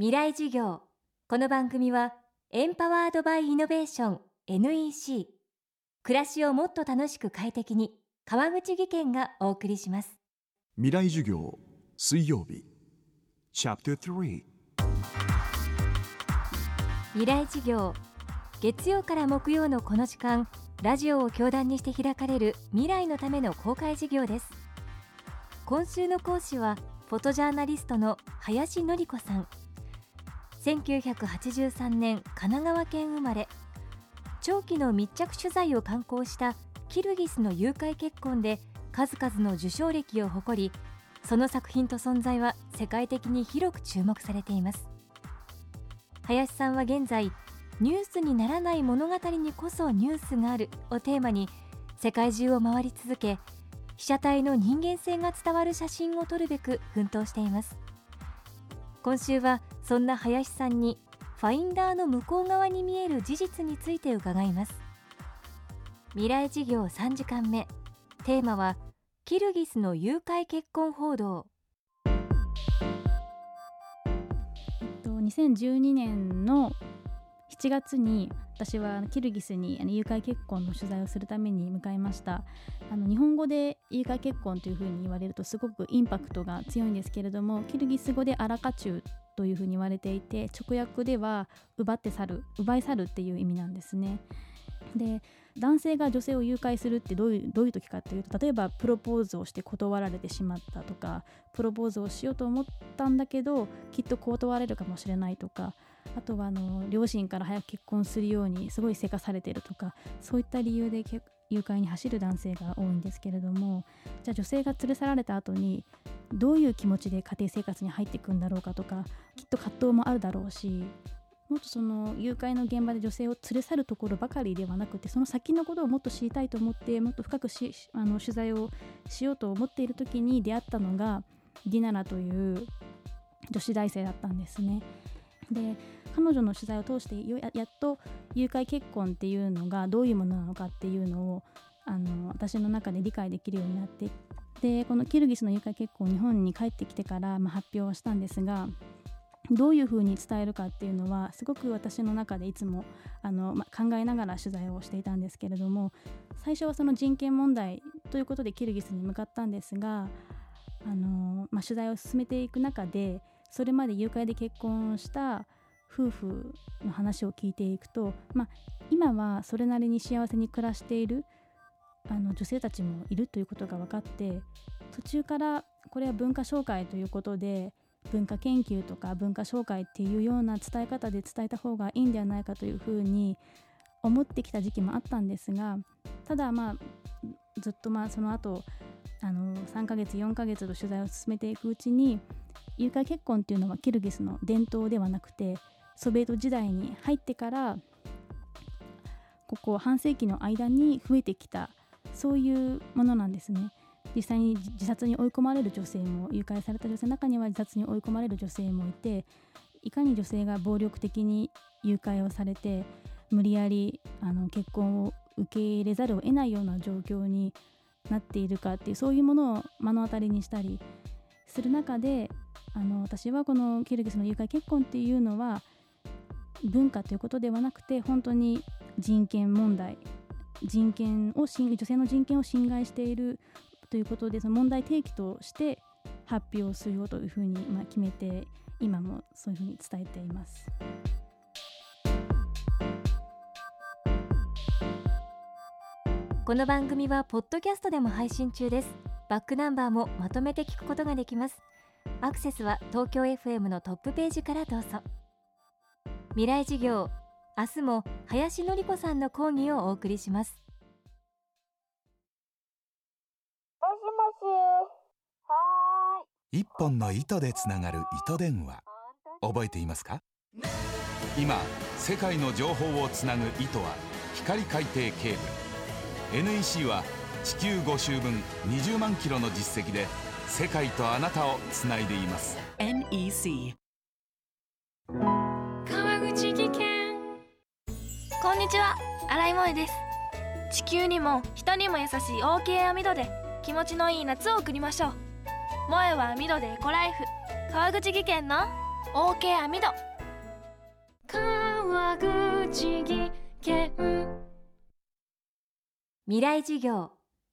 未来授業。この番組はエンパワードバイイノベーション NEC 暮らしをもっと楽しく快適に川口義賢がお送りします。未来授業水曜日。チャプター3未来授業。月曜から木曜のこの時間ラジオを教壇にして開かれる未来のための公開授業です。今週の講師はフォトジャーナリストの林典子さん1983年神奈川県生まれ。長期の密着取材を刊行したキルギスの誘拐結婚で数々の受賞歴を誇りその作品と存在は世界的に広く注目されています。林さんは現在ニュースにならない物語にこそニュースがあるをテーマに世界中を回り続け被写体の人間性が伝わる写真を撮るべく奮闘しています。今週はそんな林さんにファインダーの向こう側に見える事実について伺います。未来事業3時間目。テーマはキルギスの誘拐結婚報道。2012年の7月に私はキルギスに誘拐結婚の取材をするために向かいました。あの日本語で誘拐結婚というふうに言われるとすごくインパクトが強いんですけれどもキルギス語でアラカチュウというふうに言われていて直訳では奪って去る奪い去るっていう意味なんですね。で男性が女性を誘拐するってどういうどういう時かっていうと例えばプロポーズをして断られてしまったとかプロポーズをしようと思ったんだけどきっと断れるかもしれないとかあとはあの両親から早く結婚するようにすごいせかされてるとかそういった理由で誘拐に走る男性が多いんですけれどもじゃあ女性が連れ去られた後にどういう気持ちで家庭生活に入っていくんだろうかとかきっと葛藤もあるだろうしもっとその誘拐の現場で女性を連れ去るところばかりではなくてその先のことをもっと知りたいと思ってもっと深くあの取材をしようと思っている時に出会ったのがディナラという女子大生だったんですね。で彼女の取材を通してやっと誘拐結婚っていうのがどういうものなのかっていうのをあの私の中で理解できるようになってでこのキルギスの誘拐結婚を日本に帰ってきてから、まあ、発表をしたんですがどういうふうに伝えるかっていうのはすごく私の中でいつもあの、まあ、考えながら取材をしていたんですけれども最初はその人権問題ということでキルギスに向かったんですがあの、まあ、取材を進めていく中でそれまで誘拐で結婚した夫婦の話を聞いていくと、まあ、今はそれなりに幸せに暮らしているあの女性たちもいるということが分かって途中からこれは文化紹介ということで文化研究とか文化紹介っていうような伝え方で伝えた方がいいんではないかというふうに思ってきた時期もあったんですがただまあずっとまあその後あの3ヶ月4ヶ月と取材を進めていくうちに誘拐結婚っていうのはキルギスの伝統ではなくてソビエト時代に入ってからここ半世紀の間に増えてきたそういうものなんですね。実際に自殺に追い込まれる女性も誘拐された女性の中には自殺に追い込まれる女性もいていかに女性が暴力的に誘拐をされて無理やりあの結婚を受け入れざるを得ないような状況になっているかっていうそういうものを目の当たりにしたりする中であの私はこのキルギスの誘拐結婚っていうのは文化ということではなくて本当に人権問題人権を女性の人権を侵害しているということでその問題提起として発表するよというふうに、まあ、決めて今もそういうふうに伝えています。この番組はポッドキャストでも配信中ですバックナンバーもまとめて聞くことができます。アクセスは東京 FM のトップページからどうぞ。未来事業明日も林典子さんの講義をお送りします。もしもし。はーい。一本の糸でつながる糸電話。覚えていますか？今世界の情報をつなぐ糸は光海底ケーブル。NEC は地球5周分20万キロの実績で世界とあなたをつないでいます。NEC 川口技研。こんにちは。新井萌です。地球にも人にも優しい OK 網戸で気持ちのいい夏を送りましょう。萌は網戸でエコライフ。川口技研の OK 網戸川口技研。未来授業